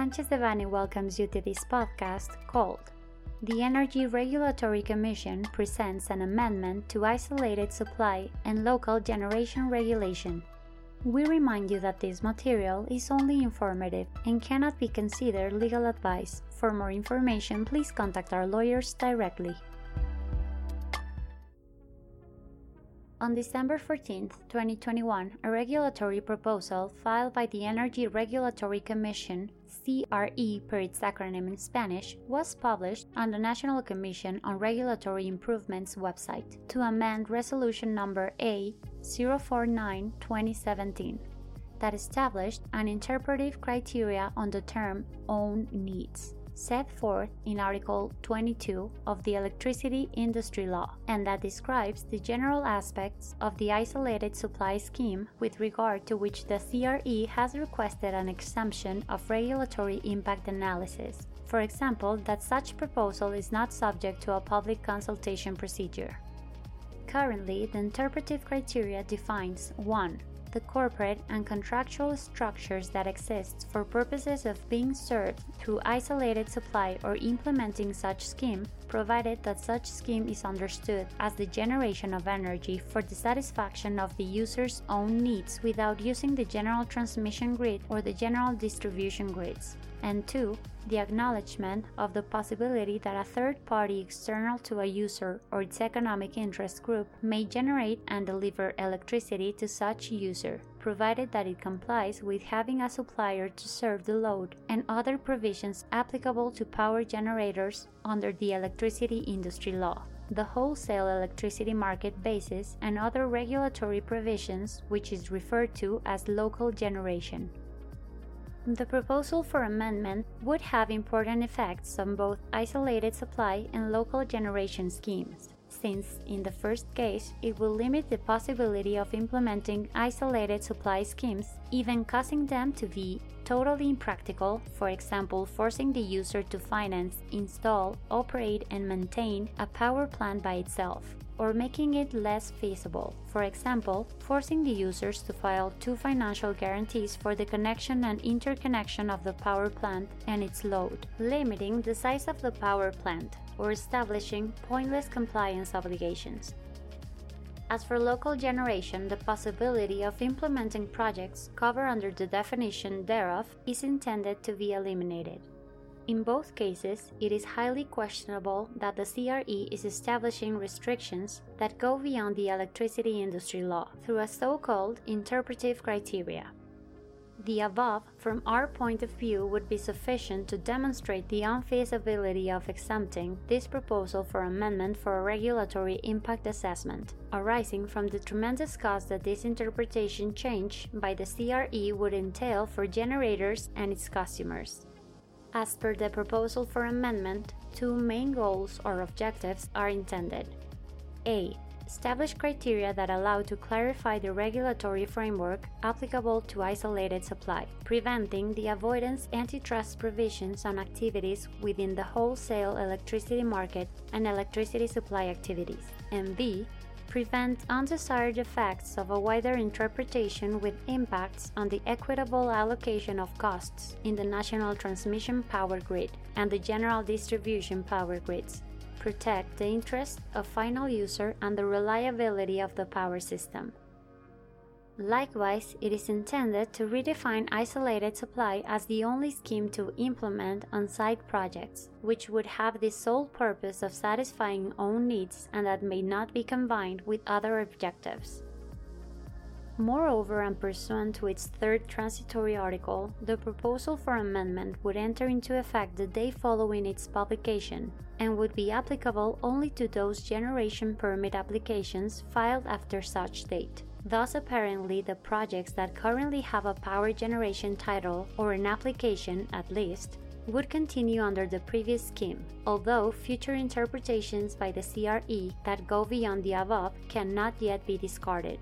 Sanchez Devanny welcomes you to this podcast called The Energy Regulatory Commission presents an amendment to isolated supply and local generation regulation. We remind you that this material is only informative and cannot be considered legal advice. For more information, please contact our lawyers directly. On December 14, 2021, a regulatory proposal filed by the Energy Regulatory Commission, CRE per its acronym in Spanish, was published on the National Commission on Regulatory Improvements website to amend Resolution Number A 049 2017 that established an interpretive criteria on the term own needs set forth in Article 22 of the Electricity Industry Law, and that describes the general aspects of the isolated supply scheme with regard to which the CRE has requested an exemption of regulatory impact analysis. For example, that such proposal is not subject to a public consultation procedure. Currently, the interpretive criteria defines 1 the corporate and contractual structures that exist for purposes of being served through isolated supply or implementing such scheme, provided that such scheme is understood as the generation of energy for the satisfaction of the user's own needs without using the general transmission grid or the general distribution grids. And 2 the acknowledgement of the possibility that a third party external to a user or its economic interest group may generate and deliver electricity to such user, provided that it complies with having a supplier to serve the load and other provisions applicable to power generators under the electricity industry law the wholesale electricity market basis and other regulatory provisions, which is referred to as local generation. The proposal for amendment would have important effects on both isolated supply and local generation schemes, since in the first case it will limit the possibility of implementing isolated supply schemes, even causing them to be totally impractical, for example, forcing the user to finance, install, operate, and maintain a power plant by itself or making it less feasible, for example, forcing the users to file two financial guarantees for the connection and interconnection of the power plant and its load, limiting the size of the power plant, or establishing pointless compliance obligations. As for local generation, the possibility of implementing projects covered under the definition thereof is intended to be eliminated. In both cases, it is highly questionable that the CRE is establishing restrictions that go beyond the electricity industry law through a so called interpretive criteria. The above, from our point of view, would be sufficient to demonstrate the unfeasibility of exempting this proposal for amendment for a regulatory impact assessment, arising from the tremendous cost that this interpretation change by the CRE would entail for generators and its customers. As per the proposal for amendment, two main goals or objectives are intended. A. Establish criteria that allow to clarify the regulatory framework applicable to isolated supply, preventing the avoidance antitrust provisions on activities within the wholesale electricity market and electricity supply activities. And B prevent undesired effects of a wider interpretation with impacts on the equitable allocation of costs in the national transmission power grid and the general distribution power grids, protect the interests of final user and the reliability of the power system. Likewise, it is intended to redefine isolated supply as the only scheme to implement on site projects, which would have the sole purpose of satisfying own needs and that may not be combined with other objectives. Moreover, and pursuant to its third transitory article, the proposal for amendment would enter into effect the day following its publication and would be applicable only to those generation permit applications filed after such date. Thus, apparently, the projects that currently have a power generation title or an application at least would continue under the previous scheme, although future interpretations by the CRE that go beyond the above cannot yet be discarded.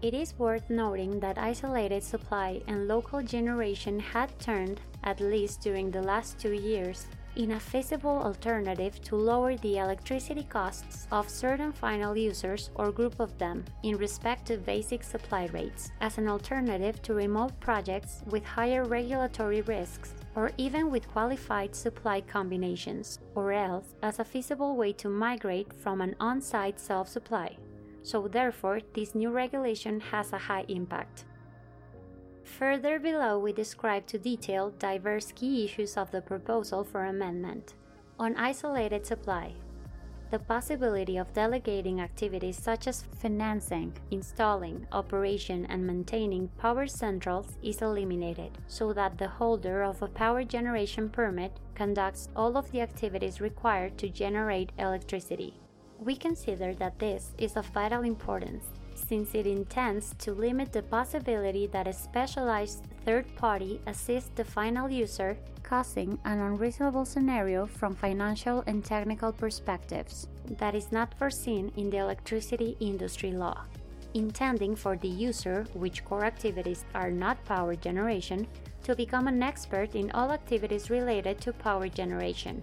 It is worth noting that isolated supply and local generation had turned, at least during the last two years, in a feasible alternative to lower the electricity costs of certain final users or group of them in respect to basic supply rates, as an alternative to remote projects with higher regulatory risks or even with qualified supply combinations, or else as a feasible way to migrate from an on site self supply. So, therefore, this new regulation has a high impact. Further below, we describe to detail diverse key issues of the proposal for amendment. On isolated supply, the possibility of delegating activities such as financing, installing, operation, and maintaining power centrals is eliminated, so that the holder of a power generation permit conducts all of the activities required to generate electricity. We consider that this is of vital importance since it intends to limit the possibility that a specialized third party assists the final user, causing an unreasonable scenario from financial and technical perspectives that is not foreseen in the electricity industry law, intending for the user, which core activities are not power generation, to become an expert in all activities related to power generation.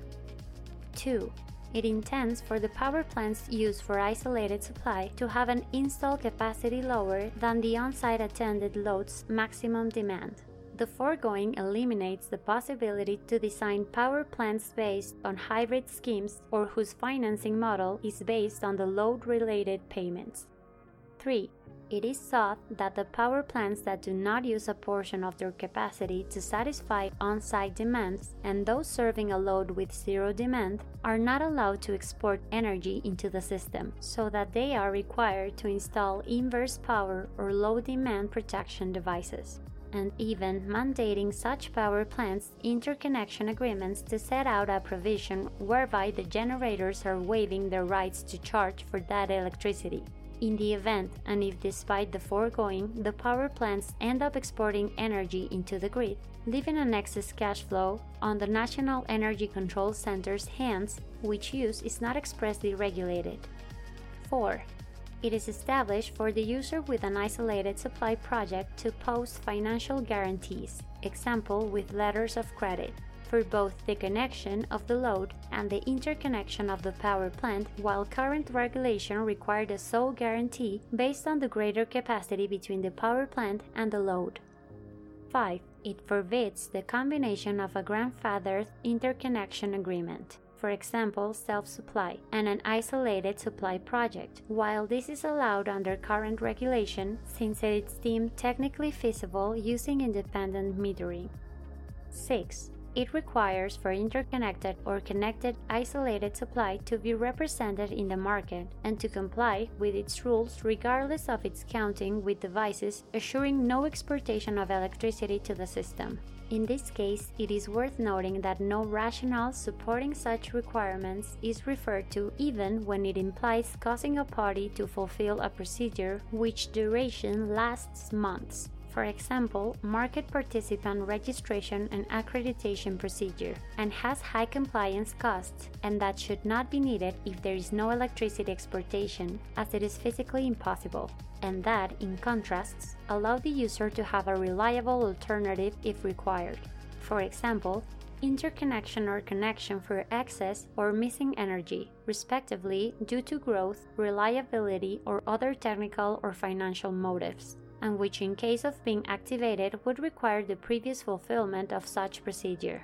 2. It intends for the power plants used for isolated supply to have an install capacity lower than the on-site attended load's maximum demand. The foregoing eliminates the possibility to design power plants based on hybrid schemes or whose financing model is based on the load related payments. 3. It is thought that the power plants that do not use a portion of their capacity to satisfy on site demands and those serving a load with zero demand are not allowed to export energy into the system, so that they are required to install inverse power or low demand protection devices and even mandating such power plants interconnection agreements to set out a provision whereby the generators are waiving their rights to charge for that electricity in the event, and if despite the foregoing, the power plants end up exporting energy into the grid, leaving an excess cash flow on the National Energy Control Center's hands, which use is not expressly regulated. 4. It is established for the user with an isolated supply project to post financial guarantees, example with letters of credit, for both the connection of the load and the interconnection of the power plant, while current regulation required a sole guarantee based on the greater capacity between the power plant and the load. 5. It forbids the combination of a grandfathered interconnection agreement, for example, self supply, and an isolated supply project, while this is allowed under current regulation since it is deemed technically feasible using independent metering. 6. It requires for interconnected or connected isolated supply to be represented in the market and to comply with its rules regardless of its counting with devices assuring no exportation of electricity to the system. In this case, it is worth noting that no rationale supporting such requirements is referred to even when it implies causing a party to fulfill a procedure which duration lasts months for example, market participant registration and accreditation procedure, and has high compliance costs, and that should not be needed if there is no electricity exportation, as it is physically impossible, and that, in contrast, allow the user to have a reliable alternative if required. For example, interconnection or connection for excess or missing energy, respectively, due to growth, reliability, or other technical or financial motives and which in case of being activated would require the previous fulfillment of such procedure.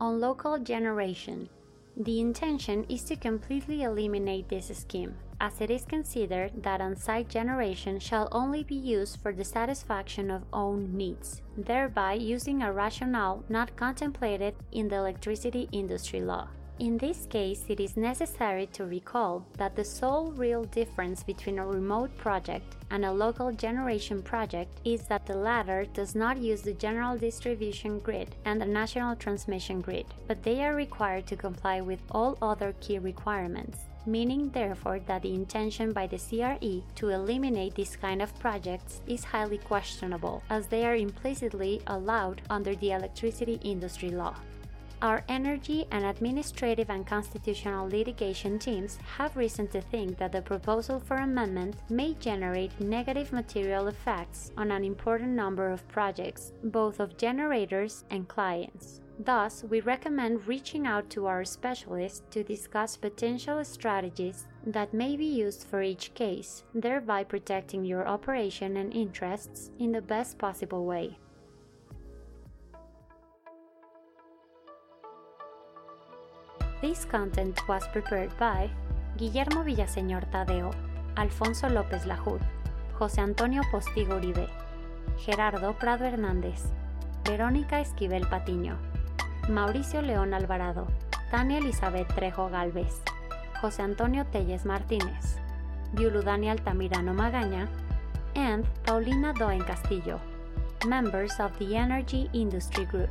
On local generation, the intention is to completely eliminate this scheme, as it is considered that on site generation shall only be used for the satisfaction of own needs, thereby using a rationale not contemplated in the electricity industry law. In this case, it is necessary to recall that the sole real difference between a remote project and a local generation project is that the latter does not use the general distribution grid and the national transmission grid, but they are required to comply with all other key requirements meaning therefore that the intention by the CRE to eliminate this kind of projects is highly questionable, as they are implicitly allowed under the electricity industry law. Our energy and administrative and constitutional litigation teams have reason to think that the proposal for amendment may generate negative material effects on an important number of projects, both of generators and clients. Thus, we recommend reaching out to our specialists to discuss potential strategies that may be used for each case, thereby protecting your operation and interests in the best possible way. This content was prepared by Guillermo Villaseñor Tadeo, Alfonso López Lajud, José Antonio Postigo Uribe, Gerardo Prado Hernández, Verónica Esquivel Patiño, Mauricio León Alvarado, Tania Elizabeth Trejo Galvez, José Antonio Telles Martínez, Viuludani Altamirano Magaña, and Paulina Doen Castillo, members of the Energy Industry Group.